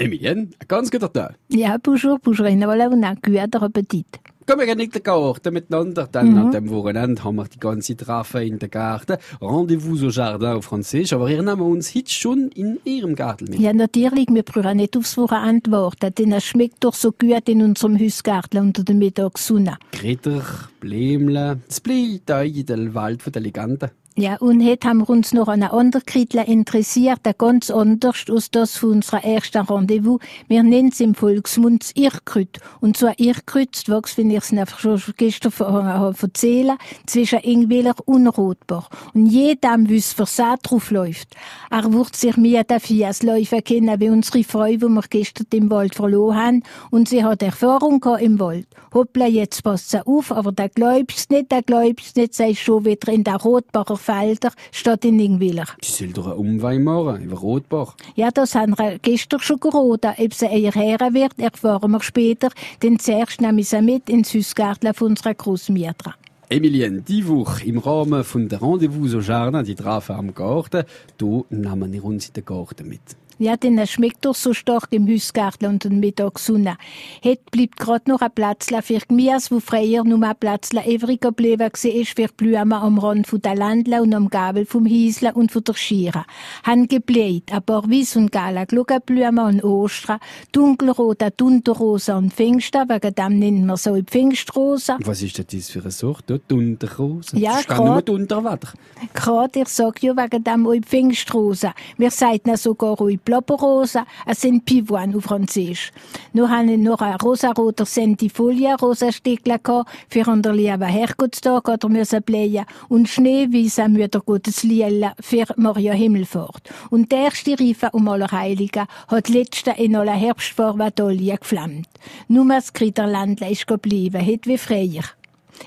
Emilienne, ein ganz guter Tag. Ja, bonjour, bonjour. Ich wollte auch guten Appetit. Gehen wir nicht den Garten miteinander. Dann an dem Wochenende haben wir die ganze Traffe in der Garten. Rendezvous au Jardin auf Französisch. Aber ihr nehmen uns heute schon in Ihrem Garten mit. Ja, natürlich, wir brauchen nicht aufs Wochenende warten, denn es schmeckt doch so gut in unserem Hausgarten unter der Mittagssonne. Kritter, Blämle, das in den Wald von der Legende. Ja, und heute haben wir uns noch an einen anderen Krittler interessiert, der ganz anders als das von unserer ersten Rendezvous. Wir nennen es im Volksmund das Irrkrüt. Und zwar Irrkrüt wächst, wenn ich es einfach schon gestern vorher erzählen zwischen Ingwiller und Rotbach. Und jedem wüsste, was da drauf läuft. Er wird sich mir dafür als Läufer kennen, wie unsere Frau, die wir gestern im Wald verloren haben. Und sie hat Erfahrung gehabt im Wald. Hoppla, jetzt passt sie auf, aber der glaubst nicht, der glaubst nicht, sei schon wieder in der Rotbacher Felder statt in Ingwiller. Sie soll doch einen Umweg machen, über Rotbach. Ja, das haben wir gestern schon geraten. Ob sie eher her wird, erfahren wir später. Denn zuerst nehmen wir sie mit ins Hausgarten von unserer Großmutter. Emilienne, die Woche im Rahmen von der Rendezvous au Jardin, die Traffe am Garten, da nehmen wir uns in den Garten mit. Ja, denn es schmeckt doch so stark im Hausgarten und der Mittagssonne. Heute bleibt gerade noch ein Platz für Gemüse, wo früher nur ein Platz übrig geblieben war, für Blumen am Rand von der Landle und am Gabel vom Hiesle und von der Schiere. Han gebläht, ein paar Weiss und Gala Gluckenblumen und Ostern, dunkelrote Dunterrosa und Pfingsten, wegen dem nennt man so die Pfingstrose. Was ist denn das für eine Sorte? Dunterrose? Ja, das ist gar grad. nicht mehr Dunterwetter. Gerade, ich sag ja wegen dem auch die Pfingstrose. Wir sagen sogar auch die Plopperrose, es sind Pivoine auf Französisch. Nur habe ich noch ein rosaroter Centifolia, rosa Stickler gehabt, für an der lieben Herrgottstag oder müssen blähen und schneeweiße Müttergottes Lielle für Maria Himmelfahrt. Und der erste Reife um Allerheiligen hat letzte in aller Herbstfarbe geflammt. Nur das Kritterlandle ist geblieben, het wie freier.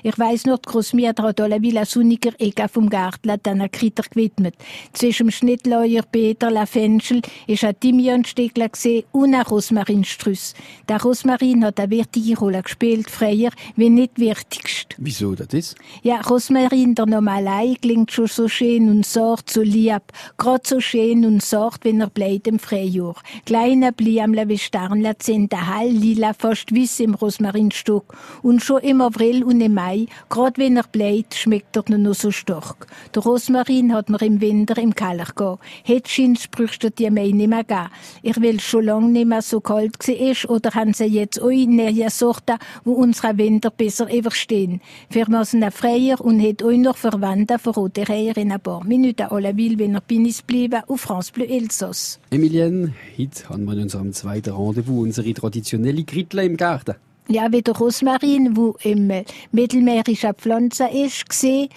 Ich weiss noch, die Großmutter hat alle Villa sonniger Ecke vom Garten diesen Kritter gewidmet. Zwischen dem Schnittlauer, Peter, La Fenchel, ist ein Thymiansteckler gesehen und ein Rosmarinstrüss. Der Rosmarin hat eine wichtige Rolle gespielt, freier, wie nicht wichtigst. Wieso das ist? Ja, Rosmarin, der allein, klingt schon so schön und sort so lieb. Grad so schön und sort, wenn er bleibt im Frühjahr. Kleine Bliamle wie Sternle sind der Hall lila, fast wiss im Rosmarinstock. Und schon im April und im Mai, grad wenn er bleibt, schmeckt er noch so stark. Der Rosmarin hat mir im Winter im Keller. Het scheint brüchst die Mai nicht mehr gehen. Ich will schon lange nicht mehr so kalt ist oder haben sie jetzt euch neue Sorten, wo unsere Winter besser überstehen. Wir müssen freier und het euch noch verwenden, verrate ich in ein paar Minuten alle will, wenn er Pinis bleiben, auf France Bleu Elsass. Emilienne, heute haben wir in unserem zweiten Rendezvous unsere traditionelle Kritle im Garten. Ja, wie der Rosmarin, wo im äh, mittelmeerischer Pflanze ist, gesehen,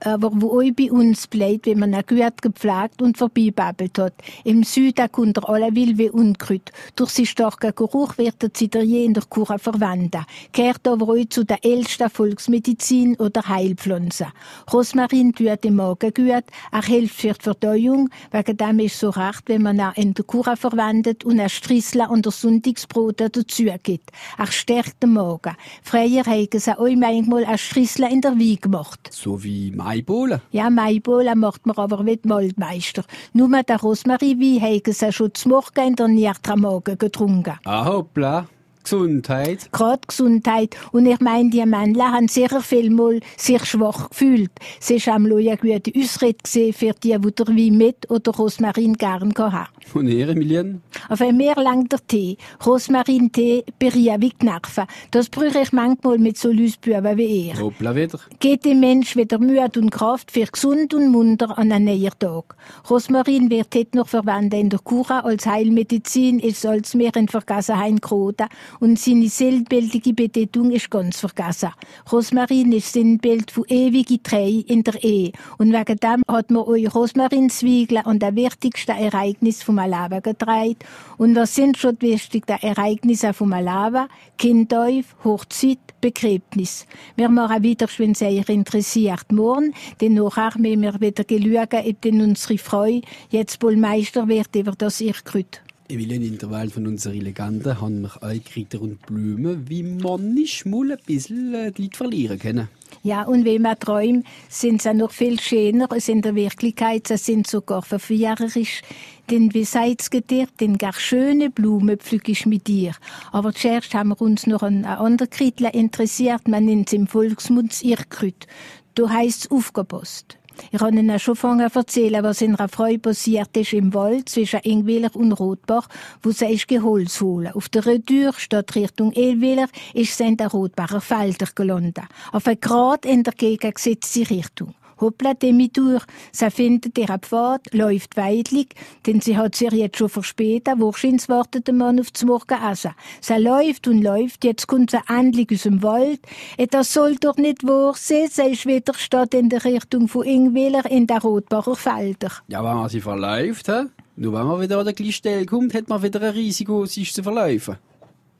aber wo auch bei uns bleibt, wenn man ihn gut gepflegt und vorbeibabbelt hat. Im Süden kommt er alle will wie Unkraut. Durch seinen starken Geruch wird er je in der Kur verwenden. Gehört aber auch zu der ältesten Volksmedizin oder Heilpflanze. Rosmarin tut dem Magen gut, er hilft für die Verdauung, wegen dem ist es so recht, wenn man ihn in der Kur verwendet und ein Strissel und der Sonntagsbrot dazu gibt. Er stärkt den Magen. Früher haben sie auch manchmal ein Strissel in der Wein gemacht. So wie Maibohlen. Ja, Maibola macht man aber mit Waldmeister. Nur mit der Rosmarie-Wein haben sie schon zum Morgen in der Niertramorgen getrunken. Ah, hoppla. Gesundheit. Gerade Gesundheit. Und ich meine, die Männler haben sehr viel mal sich schwach gefühlt. Sie haben auch eine gute Ausrede gesehen für die, die der Wein mit oder Rosmarin gern haben. Und ihr, Emilienne? Auf mir langt der Tee. Rosmarin-Tee beriert wie Knarfen. Das brüche ich manchmal mit so Lüsbüben wie ihr. Hoppla wieder. Geht dem Mensch wieder Mühe und Kraft für gesund und munter an einen neuen Tag. Rosmarin wird heute noch verwendet in der Kura als Heilmedizin, ist als mehr in Vergessenheit geraten und seine sinnbildliche Bedeutung ist ganz vergessen. Rosmarin ist Sinnbild von ewige Treue in der Ehe und wegen dem hat man euch Rosmarinzwiebeln an der wichtigsten Ereignis vom Leben getragen. Und was sind schon die wichtigsten Ereignisse vom Leben? Kindäuf, Hochzeit, Begräbnis. Wir machen wieder, wenn es euch interessiert, morgen, denn nachher müssen wir wieder schauen, ob denn unsere Frau jetzt wohl Meister wird über das Irrgrüt. Emil, in der Welt von unseren Legenden haben wir auch Kräuter und Blumen, wie man nicht mal ein bisschen äh, die Leute verlieren können. Ja, und wenn man träumt, sind sie noch viel schöner als in der Wirklichkeit. Sie sind sogar verführerisch. Denn wie sagt's dir, denn gar schöne Blumen pflück ich mit dir. Aber zuerst haben wir uns noch an ein anderer Krittler interessiert. Man nennt es im Volksmund Irrkrüt. Du heisst aufgepasst. Ich habe Ihnen schon zu erzählen, was in einer Frau passiert ist im Wald zwischen Ingwiller und Rotbach, wo sie ist Geholz holen. Auf der Retour statt Richtung Elwiller ist sie in der Rotbacher Felder gelandet. Auf ein Grad in der gegengesetzte Richtung. Hoppla, Demitur, sie findet ihren Pfad, läuft weitlich, denn sie hat sich jetzt schon verspätet, wahrscheinlich wartet der Mann auf das Morgenessen. Sie läuft und läuft, jetzt kommt sie endlich aus dem Wald. Et das soll doch nicht wahr sein, sie ist wieder statt in der Richtung von Ingwiller in der Rotbacher Felder. Ja, wenn man sie verläuft, he? nur wenn man wieder an der gleichen Stelle kommt, hat man wieder ein Risiko, sich zu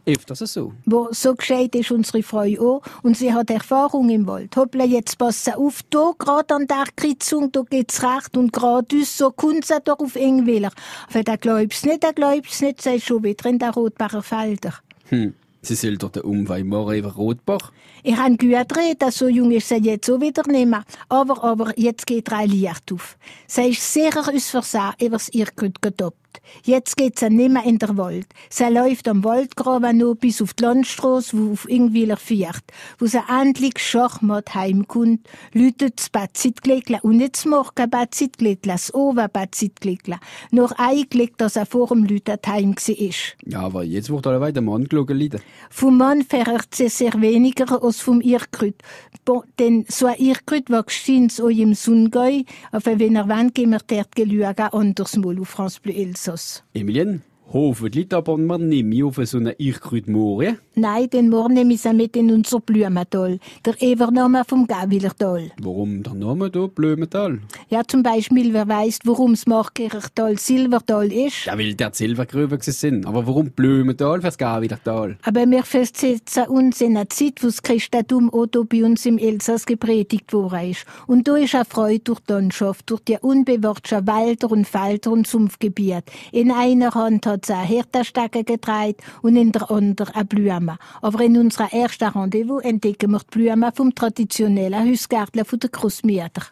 verlaufen. Öfters so. Wo so gescheit ist unsere Frau auch und sie hat Erfahrung im Wald. Hoppla, jetzt pass auf, da grad an der Kreuzung, da geht's recht und geradeaus, so kommt sie doch auf Ingwiller. Aber da glaubst nicht, da glaubst nicht, sie ist schon wieder in der Rotbacher Felder. Hm. Sie soll doch den Umweg morgen über Rotbach. Ich habe gut reden, so jung ist sie jetzt auch wieder nicht mehr. Aber, aber, jetzt geht drei Licht auf. Sie ist sicher aus Versehen übers Irrgut getoppt. Jetzt geht sie nicht mehr in der Wald. Sie läuft am Waldgraben noch bis auf die Landstrasse, wo auf Ingwiller fährt. Wo sie endlich schachmatt heimkommt, läutet das Batzitgleckle und nicht das Morgen Batzitgleckle, das Oven Batzitgleckle. Noch eingelegt, dass er vor dem Lütet heim ist. Ja, aber jetzt wird alle weiter Mann geschaut. Vom Mann verhört sie sehr weniger als vom Irrgrüt. Denn so ein Irrgrüt wächst auch im Sungäu, aber wenn er wollt, gehen wir dort schauen, anders mal auf France Bleu Elsass. Emilien, hoffentlich aber man nicht mehr auf so eine Irrgrütmoore. Nein, den morgen nehmen wir mit in unser Blumental, der Evername vom Gawilertal. Warum der Name da Blumental? Ja, zum Beispiel, wer weiß, warum das Markirchtal Silbertal ist. Ja, weil der Silbergrüben sind. Aber warum Blumental fürs Gawilertal? Aber wir festsetzen uns in einer Zeit, wo das Christentum auch bei uns im Elsass gepredigt worden ist. Und da ist eine Freude durch die Landschaft, durch die unbewachten Wälder und Felder und Sumpfgebiet. In einer Hand hat eine Hirtenstecke getragen und in der anderen eine Blume. Aber in unserer ersten Rendezvous entdecken wir die Blume vom traditionellen Hausgärtler von der Großmütter.